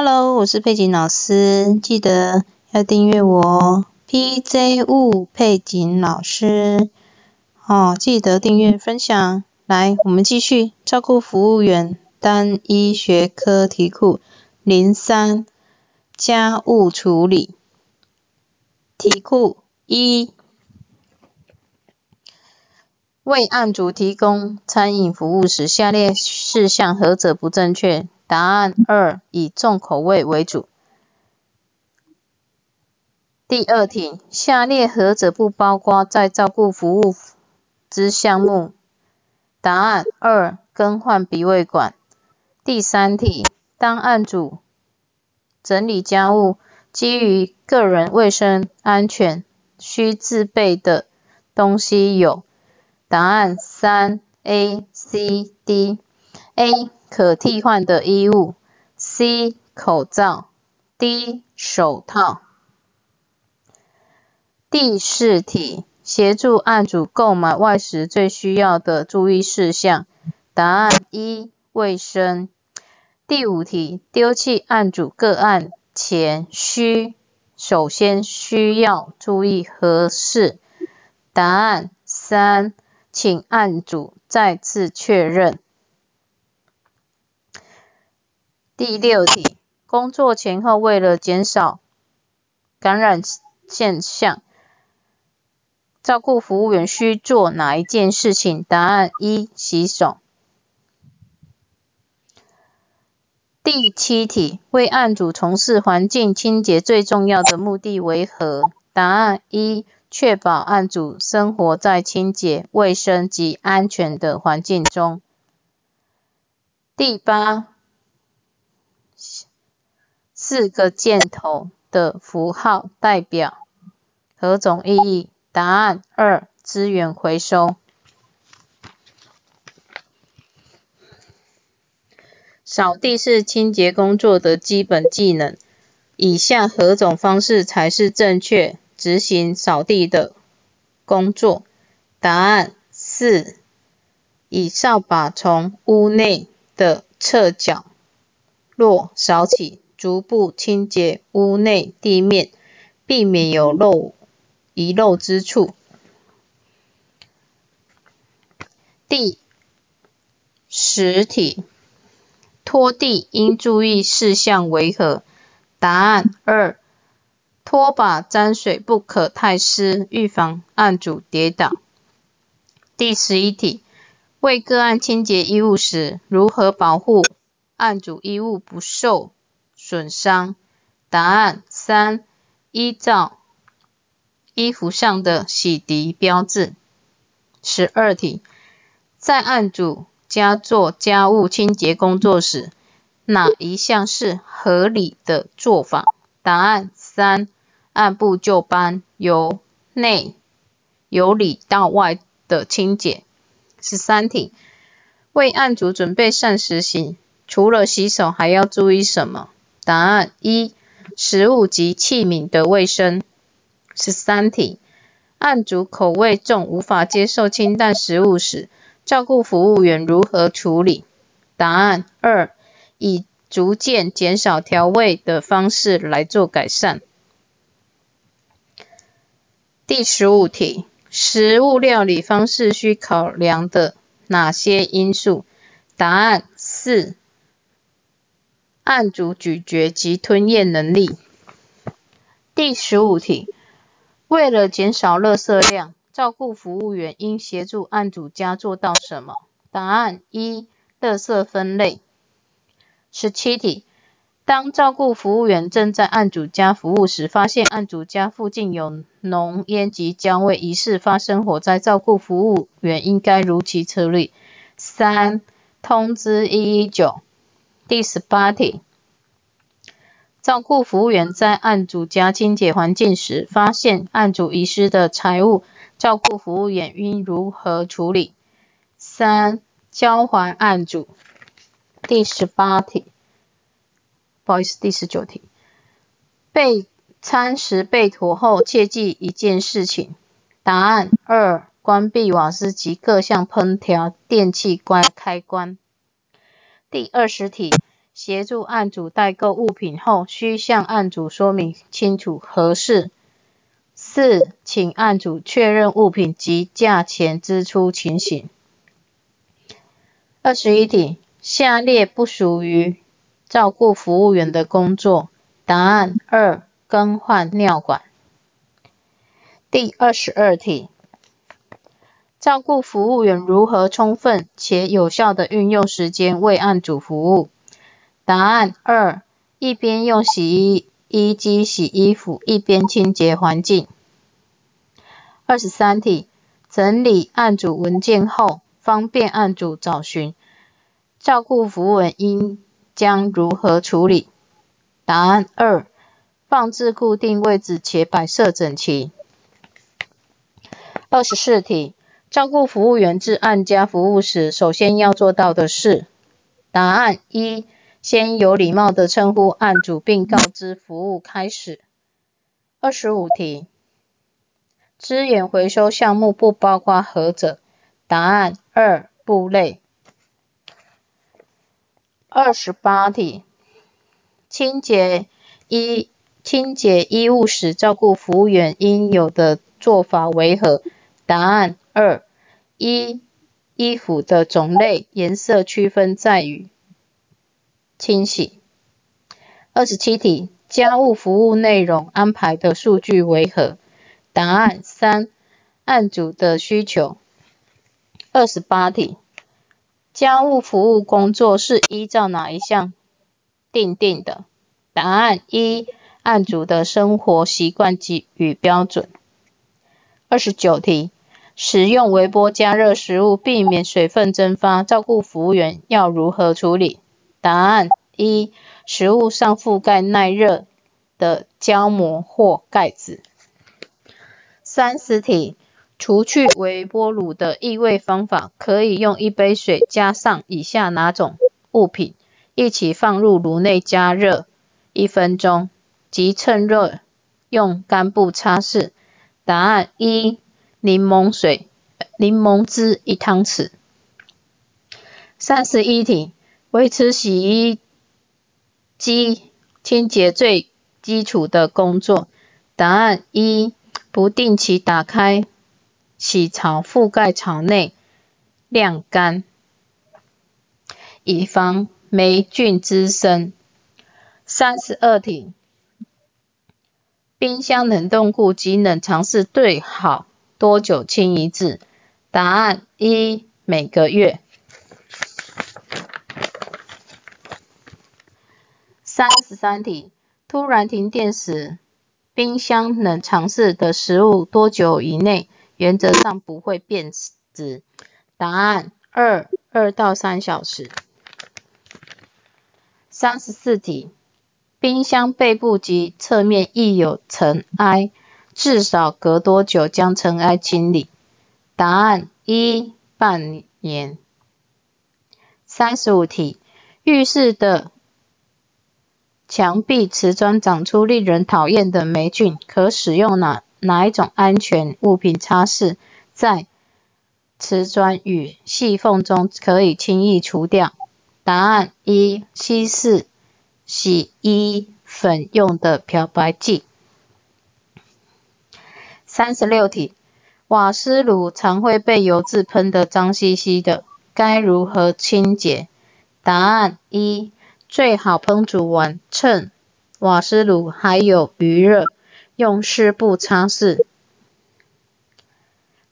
Hello，我是佩锦老师，记得要订阅我哦。PJ 物佩锦老师，哦，记得订阅分享。来，我们继续照顾服务员单一学科题库零三家务处理题库一。为案主提供餐饮服务时，下列事项何者不正确？答案二：以重口味为主。第二题，下列何者不包括在照顾服务之项目？答案二：更换鼻胃管。第三题，当案主整理家务，基于个人卫生安全，需自备的东西有？答案三 A、C、D。A 可替换的衣物，C 口罩，D 手套。第四题，协助案主购买外食最需要的注意事项。答案一卫生。第五题，丢弃案主个案前需首先需要注意何事？答案三。请案主再次确认。第六题，工作前后为了减少感染现象，照顾服务员需做哪一件事情？答案一：洗手。第七题，为案主从事环境清洁最重要的目的为何？答案一。确保案主生活在清洁、卫生及安全的环境中。第八，四个箭头的符号代表何种意义？答案二：资源回收。扫地是清洁工作的基本技能，以下何种方式才是正确？执行扫地的工作。答案四：以扫把从屋内的侧角落扫起，逐步清洁屋内地面，避免有漏遗漏之处。第十题，拖地应注意事项为何？答案二。拖把沾水不可太湿，预防案主跌倒。第十一题，为个案清洁衣物时，如何保护案主衣物不受损伤？答案三，依照衣服上的洗涤标志。十二题，在案主家做家务清洁工作时，哪一项是合理的做法？答案三。按部就班，由内由里到外的清洁。十三题，为案主准备膳食型，除了洗手还要注意什么？答案一，食物及器皿的卫生。十三题，案主口味重，无法接受清淡食物时，照顾服务员如何处理？答案二，以逐渐减少调味的方式来做改善。第十五题，食物料理方式需考量的哪些因素？答案四，案主咀嚼及吞咽能力。第十五题，为了减少垃圾量，照顾服务员应协助案主家做到什么？答案一，垃圾分类。十七题。当照顾服务员正在案主家服务时，发现案主家附近有浓烟及焦味，疑似发生火灾，照顾服务员应该如期处理。三、通知一一九。第十八题，照顾服务员在案主家清洁环境时，发现案主遗失的财物，照顾服务员应如何处理？三、交还案主。第十八题。不好意思，第十九题，备餐时备妥后，切记一件事情。答案二，关闭瓦斯及各项烹调电器关开关。第二十题，协助案主代购物品后，需向案主说明清楚何事。四，请案主确认物品及价钱支出情形。二十一题，下列不属于照顾服务员的工作。答案二，更换尿管。第二十二题，照顾服务员如何充分且有效的运用时间为案主服务？答案二，一边用洗衣衣机洗衣服，一边清洁环境。二十三题，整理案主文件后，方便案主找寻，照顾服务员应将如何处理？答案二，放置固定位置且摆设整齐。二十四题，照顾服务员至案家服务时，首先要做到的是。答案一，先有礼貌的称呼案主，并告知服务开始。二十五题，资源回收项目不包括何者？答案二，布类。二十八题，清洁衣清洁衣物时，照顾服务员应有的做法为何？答案二：一、衣服的种类、颜色区分在于清洗。二十七题，家务服务内容安排的数据为何？答案三：案主的需求。二十八题，家务服务工作是依照哪一项定定的？答案一：案主的生活习惯及与标准。二十九题。使用微波加热食物，避免水分蒸发。照顾服务员要如何处理？答案一：食物上覆盖耐热的胶膜或盖子。三十题，除去微波炉的异味方法，可以用一杯水加上以下哪种物品，一起放入炉内加热一分钟，即趁热用干布擦拭。答案一。柠檬水、柠檬汁一汤匙。三十一题，维持洗衣机清洁最基础的工作。答案一：不定期打开洗槽，覆盖槽内，晾干，以防霉菌滋生。三十二题，冰箱冷冻库及冷藏室最好。多久清一次？答案一，每个月。三十三题，突然停电时，冰箱冷藏室的食物多久以内原则上不会变质？答案二，二到三小时。三十四题，冰箱背部及侧面亦有尘埃。至少隔多久将尘埃清理？答案一半年。三十五题，浴室的墙壁瓷砖长出令人讨厌的霉菌，可使用哪哪一种安全物品擦拭，在瓷砖与细缝中可以轻易除掉？答案一稀释洗衣粉用的漂白剂。三十六题，瓦斯炉常会被油渍喷得脏兮兮的，该如何清洁？答案一，最好烹煮完，趁瓦斯炉还有余热，用湿布擦拭。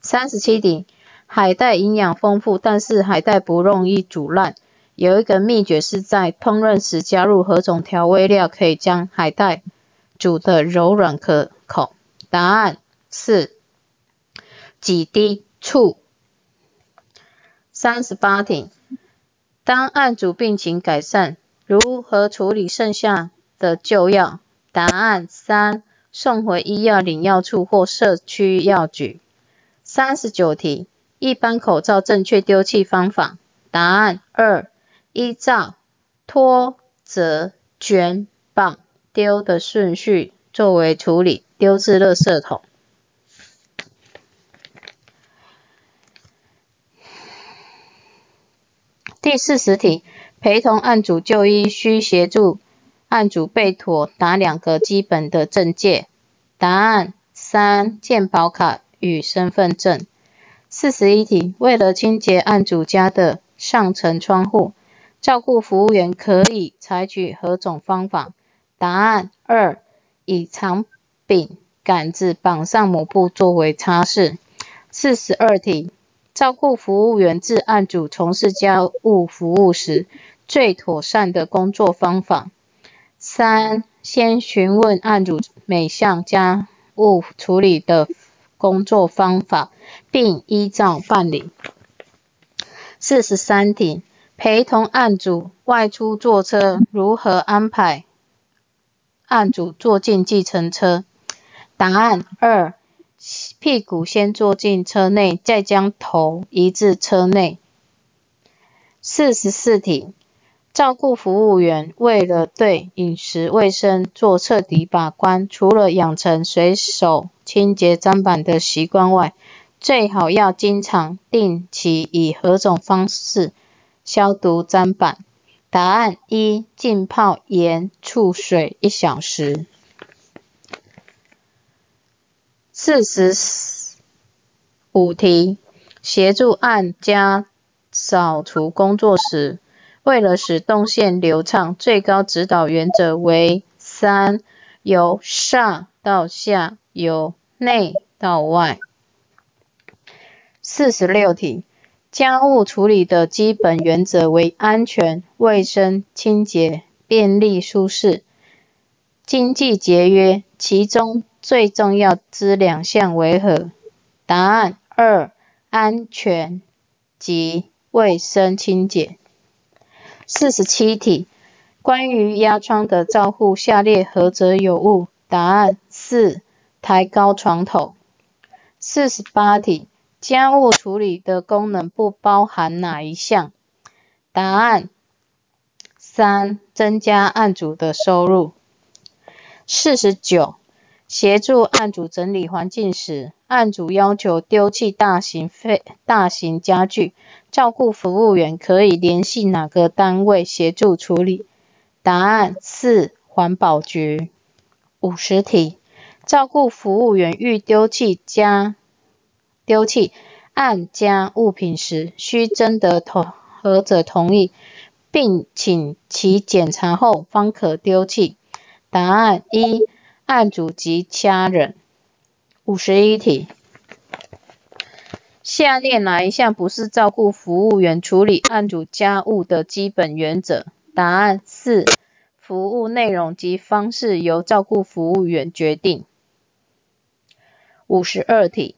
三十七题，海带营养丰富，但是海带不容易煮烂，有一个秘诀是在烹饪时加入何种调味料可以将海带煮得柔软可口？答案。四几滴醋。三十八题，当案主病情改善，如何处理剩下的旧药？答案三，送回医药领药处或社区药局。三十九题，一般口罩正确丢弃方法？答案二，依照脱、折、卷、绑、丢的顺序作为处理，丢至垃圾桶。第四十题，陪同案主就医需协助案主备妥哪两个基本的证件？答案三：健保卡与身份证。四十一题，为了清洁案主家的上层窗户，照顾服务员可以采取何种方法？答案二：以长柄杆子绑上抹布作为擦拭。四十二题，照顾服务员至案主从事家务服务时，最妥善的工作方法。三、先询问案主每项家务处理的工作方法，并依照办理。四十三题，陪同案主外出坐车，如何安排案主坐进计程车？答案二。屁股先坐进车内，再将头移至车内。四十四题，照顾服务员为了对饮食卫生做彻底把关，除了养成随手清洁砧板的习惯外，最好要经常定期以何种方式消毒砧板？答案一：浸泡盐醋水一小时。四十五题，协助案家扫除工作时，为了使动线流畅，最高指导原则为三：由上到下，由内到外。四十六题，家务处理的基本原则为安全、卫生、清洁、便利、舒适、经济节约，其中。最重要之两项为何？答案二：安全及卫生清洁。四十七题，关于压疮的照护，下列何者有误？答案四：抬高床头。四十八题，家务处理的功能不包含哪一项？答案三：增加案主的收入。四十九。协助案主整理环境时，案主要求丢弃大型废大型家具，照顾服务员可以联系哪个单位协助处理？答案四：环保局。五十题，照顾服务员欲丢弃家丢弃案家物品时，需征得同何者同意，并请其检查后方可丢弃？答案一。案主及家人。五十一题，下列哪一项不是照顾服务员处理案主家务的基本原则？答案四：服务内容及方式由照顾服务员决定。五十二题，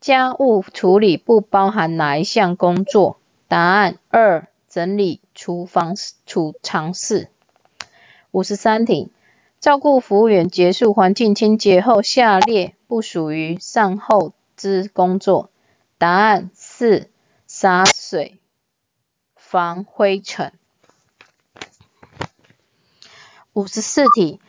家务处理不包含哪一项工作？答案二：整理厨房储藏室。五十三题。照顾服务员结束环境清洁后，下列不属于善后之工作。答案四：洒水、防灰尘。五十四题，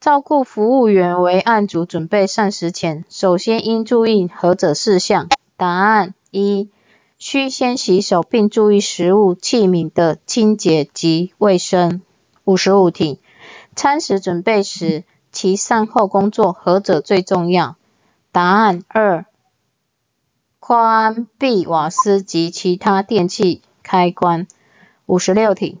照顾服务员为案主准备膳食前，首先应注意何者事项？答案一：需先洗手，并注意食物器皿的清洁及卫生。五十五题。餐食准备时，其善后工作何者最重要？答案二：关闭瓦斯及其他电器开关。五十六题，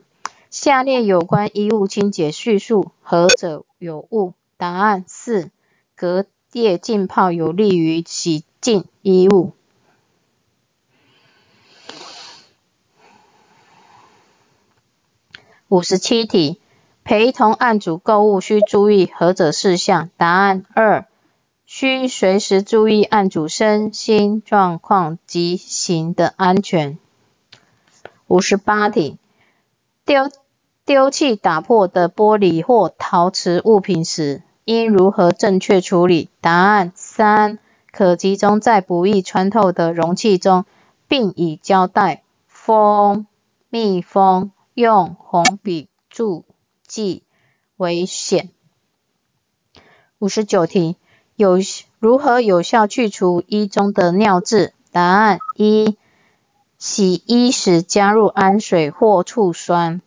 下列有关衣物清洁叙述何者有误？答案四：隔夜浸泡有利于洗净衣物。五十七题。陪同案主购物需注意何者事项？答案二：需随时注意案主身心状况及行的安全。五十八题，丢丢弃打破的玻璃或陶瓷物品时，应如何正确处理？答案三：可集中在不易穿透的容器中，并以胶带封密封，用红笔注。记危险。五十九题，有如何有效去除衣中的尿渍？答案一：洗衣时加入氨水或醋酸。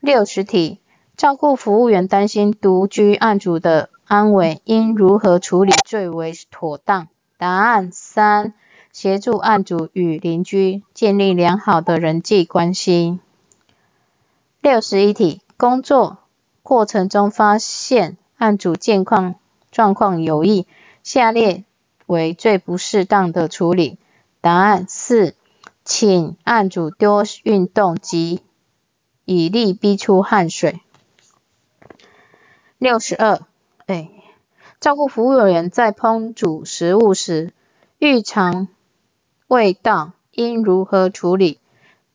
六十题，照顾服务员担心独居案主的安危，应如何处理最为妥当？答案三，协助案主与邻居建立良好的人际关系。六十一题，工作过程中发现案主健康状况有异，下列为最不适当的处理。答案四，请案主多运动及以力逼出汗水。六十二，哎，照顾服务人员在烹煮食物时，欲尝味道应如何处理？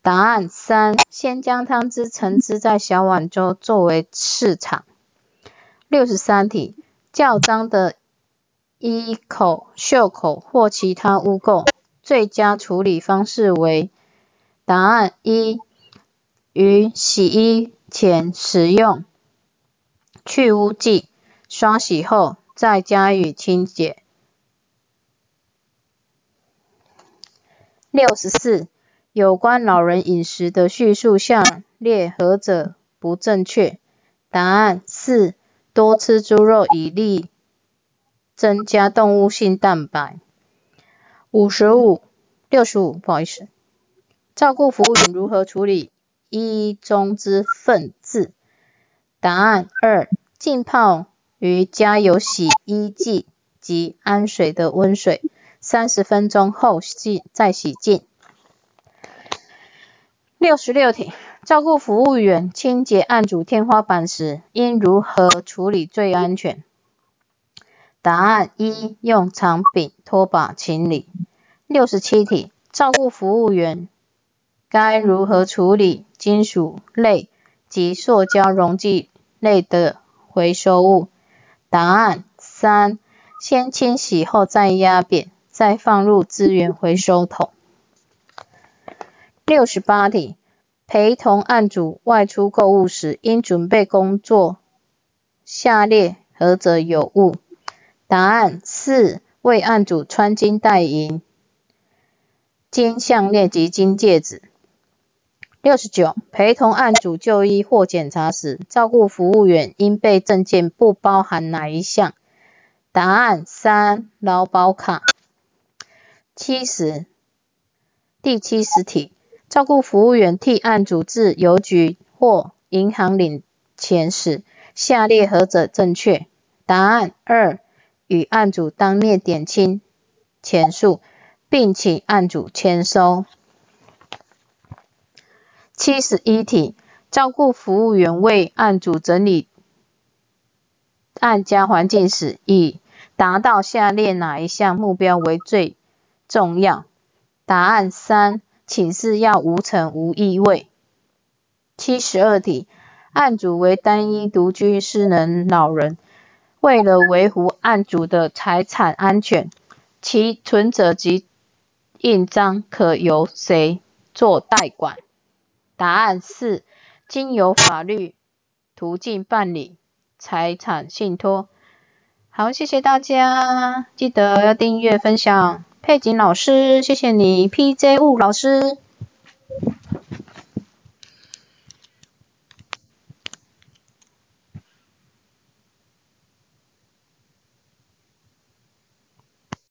答案三，先将汤汁盛汁在小碗中作为试场。六十三题，较脏的衣口、袖口或其他污垢。最佳处理方式为：答案一，于洗衣前使用去污剂，刷洗后再加以清洁。六十四，有关老人饮食的叙述下列何者不正确？答案四，多吃猪肉以利增加动物性蛋白。五十五，六十五，不好意思。照顾服务员如何处理衣中之粪渍？答案二，浸泡于加有洗衣剂及氨水的温水，三十分钟后洗再洗净。六十六题，照顾服务员清洁案主天花板时，应如何处理最安全？答案一，用长柄拖把清理。六十七题，照顾服务员该如何处理金属类及塑胶溶剂类的回收物？答案三，先清洗后再压扁，再放入资源回收桶。六十八题，陪同案主外出购物时，应准备工作下列何者有误？答案四，为案主穿金戴银金项链及金戒指。六十九，陪同案主就医或检查时，照顾服务员应备证件不包含哪一项？答案三，劳保卡。七十，第七十题，照顾服务员替案主至邮局或银行领钱时，下列何者正确？答案二。与案主当面点清钱数，并请案主签收。七十一题，照顾服务员为案主整理案家环境时，以达到下列哪一项目标为最重要？答案三，寝室要无尘无异味。七十二题，案主为单一独居失能老人。为了维护案主的财产安全，其存折及印章可由谁做代管？答案是，经由法律途径办理财产信托。好，谢谢大家，记得要订阅分享。佩锦老师，谢谢你，P J 雾老师。